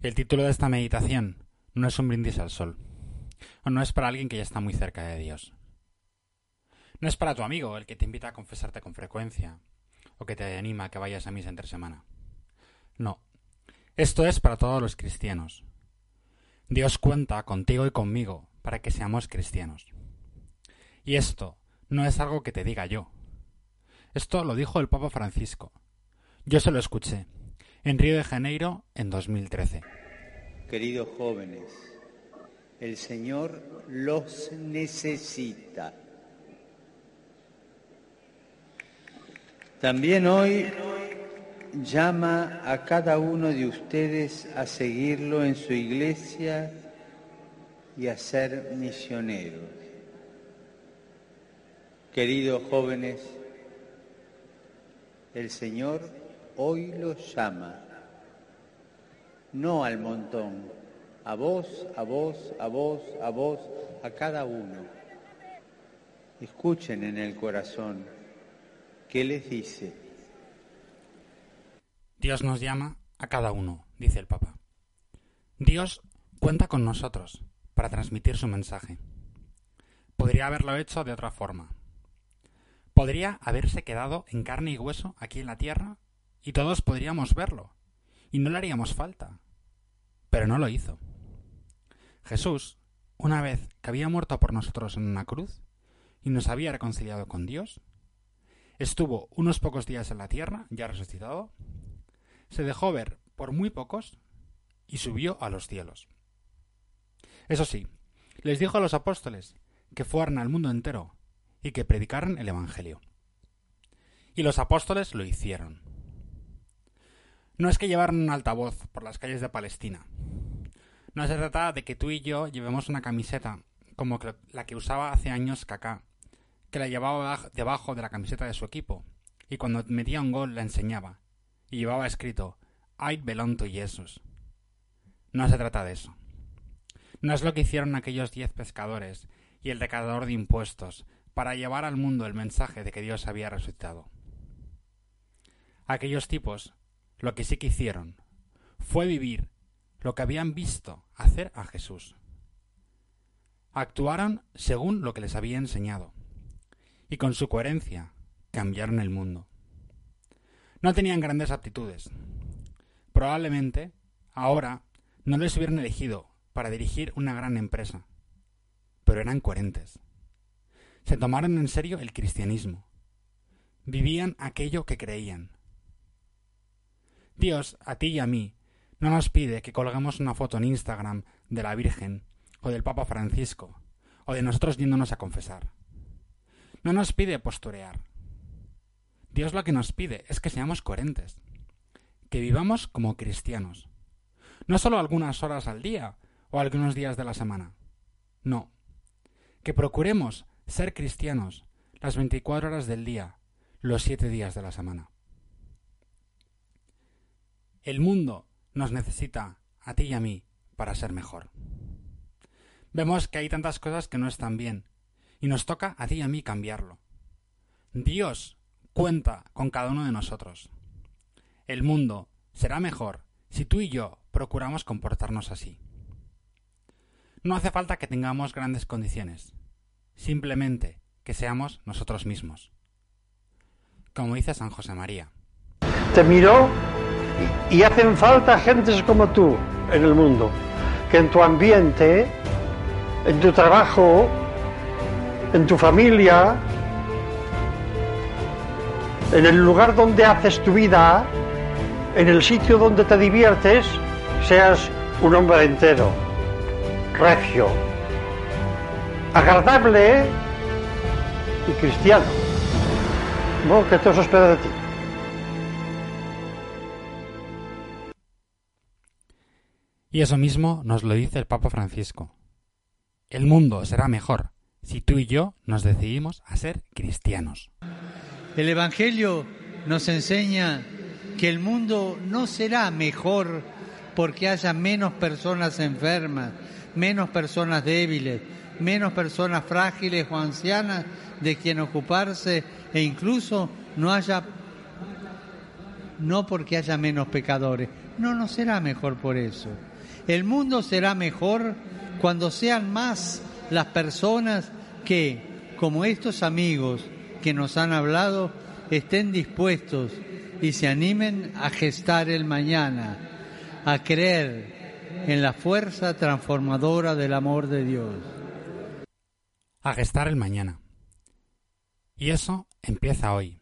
El título de esta meditación no es un brindis al sol, o no es para alguien que ya está muy cerca de Dios. No es para tu amigo, el que te invita a confesarte con frecuencia, o que te anima a que vayas a misa entre semana. No, esto es para todos los cristianos. Dios cuenta contigo y conmigo para que seamos cristianos. Y esto no es algo que te diga yo. Esto lo dijo el Papa Francisco. Yo se lo escuché en Río de Janeiro en 2013. Queridos jóvenes, el Señor los necesita. También hoy llama a cada uno de ustedes a seguirlo en su iglesia y a ser misioneros. Queridos jóvenes, el Señor hoy los llama, no al montón, a vos, a vos, a vos, a vos, a cada uno. Escuchen en el corazón qué les dice. Dios nos llama a cada uno, dice el Papa. Dios cuenta con nosotros para transmitir su mensaje. Podría haberlo hecho de otra forma. Podría haberse quedado en carne y hueso aquí en la tierra y todos podríamos verlo, y no le haríamos falta. Pero no lo hizo. Jesús, una vez que había muerto por nosotros en una cruz, y nos había reconciliado con Dios, estuvo unos pocos días en la tierra, ya resucitado, se dejó ver por muy pocos y subió a los cielos. Eso sí, les dijo a los apóstoles que fueran al mundo entero y que predicaran el Evangelio. Y los apóstoles lo hicieron. No es que llevaran un altavoz por las calles de Palestina. No se trata de que tú y yo llevemos una camiseta como la que usaba hace años Kaká, que la llevaba debajo de la camiseta de su equipo, y cuando metía un gol la enseñaba, y llevaba escrito I belong to Jesus. No se trata de eso. No es lo que hicieron aquellos diez pescadores y el recaudador de impuestos para llevar al mundo el mensaje de que Dios había resucitado. Aquellos tipos lo que sí que hicieron fue vivir lo que habían visto hacer a Jesús. Actuaron según lo que les había enseñado, y con su coherencia cambiaron el mundo. No tenían grandes aptitudes. Probablemente ahora no les hubieran elegido para dirigir una gran empresa, pero eran coherentes. Se tomaron en serio el cristianismo. Vivían aquello que creían Dios, a ti y a mí, no nos pide que colgamos una foto en Instagram de la Virgen o del Papa Francisco o de nosotros yéndonos a confesar. No nos pide posturear. Dios lo que nos pide es que seamos coherentes, que vivamos como cristianos, no solo algunas horas al día o algunos días de la semana. No, que procuremos ser cristianos las 24 horas del día, los siete días de la semana. El mundo nos necesita, a ti y a mí, para ser mejor. Vemos que hay tantas cosas que no están bien, y nos toca a ti y a mí cambiarlo. Dios cuenta con cada uno de nosotros. El mundo será mejor si tú y yo procuramos comportarnos así. No hace falta que tengamos grandes condiciones, simplemente que seamos nosotros mismos. Como dice San José María. Te miró y hacen falta gentes como tú en el mundo, que en tu ambiente, en tu trabajo, en tu familia, en el lugar donde haces tu vida, en el sitio donde te diviertes, seas un hombre entero, recio, agradable y cristiano. Que todo espera de ti. Y eso mismo nos lo dice el Papa Francisco. El mundo será mejor si tú y yo nos decidimos a ser cristianos. El Evangelio nos enseña que el mundo no será mejor porque haya menos personas enfermas, menos personas débiles, menos personas frágiles o ancianas de quien ocuparse e incluso no haya no porque haya menos pecadores, no, no será mejor por eso El mundo será mejor cuando sean más las personas que, como estos amigos que nos han hablado, estén dispuestos y se animen a gestar el mañana, a creer en la fuerza transformadora del amor de Dios. A gestar el mañana. Y eso empieza hoy.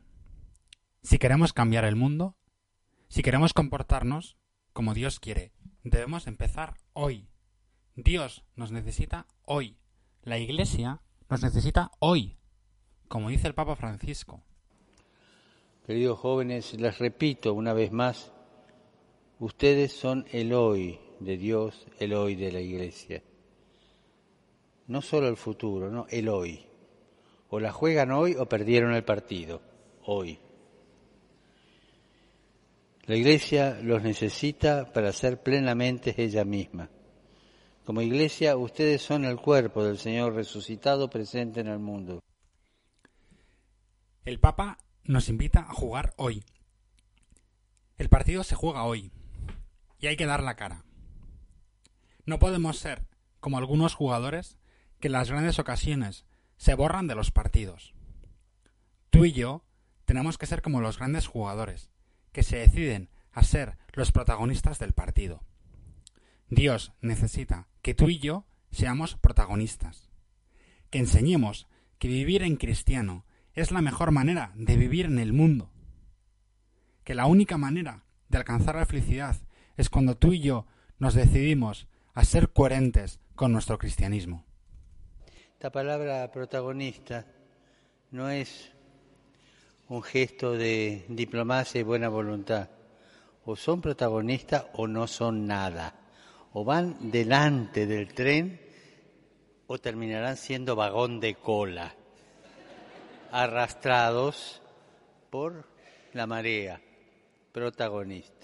Si queremos cambiar el mundo, si queremos comportarnos como Dios quiere, debemos empezar hoy. Dios nos necesita hoy. La Iglesia nos necesita hoy, como dice el Papa Francisco. Queridos jóvenes, les repito una vez más, ustedes son el hoy de Dios, el hoy de la Iglesia. No solo el futuro, no, el hoy. O la juegan hoy o perdieron el partido, hoy. La Iglesia los necesita para ser plenamente ella misma. Como Iglesia, ustedes son el cuerpo del Señor resucitado presente en el mundo. El Papa nos invita a jugar hoy. El partido se juega hoy y hay que dar la cara. No podemos ser como algunos jugadores que en las grandes ocasiones se borran de los partidos. Tú y yo tenemos que ser como los grandes jugadores, que se deciden a ser los protagonistas del partido. Dios necesita que tú y yo seamos protagonistas, que enseñemos que vivir en cristiano es la mejor manera de vivir en el mundo, que la única manera de alcanzar la felicidad es cuando tú y yo nos decidimos a ser coherentes con nuestro cristianismo. Esta palabra protagonista no es un gesto de diplomacia y buena voluntad. O son protagonistas o no son nada. O van delante del tren o terminarán siendo vagón de cola, arrastrados por la marea, protagonista.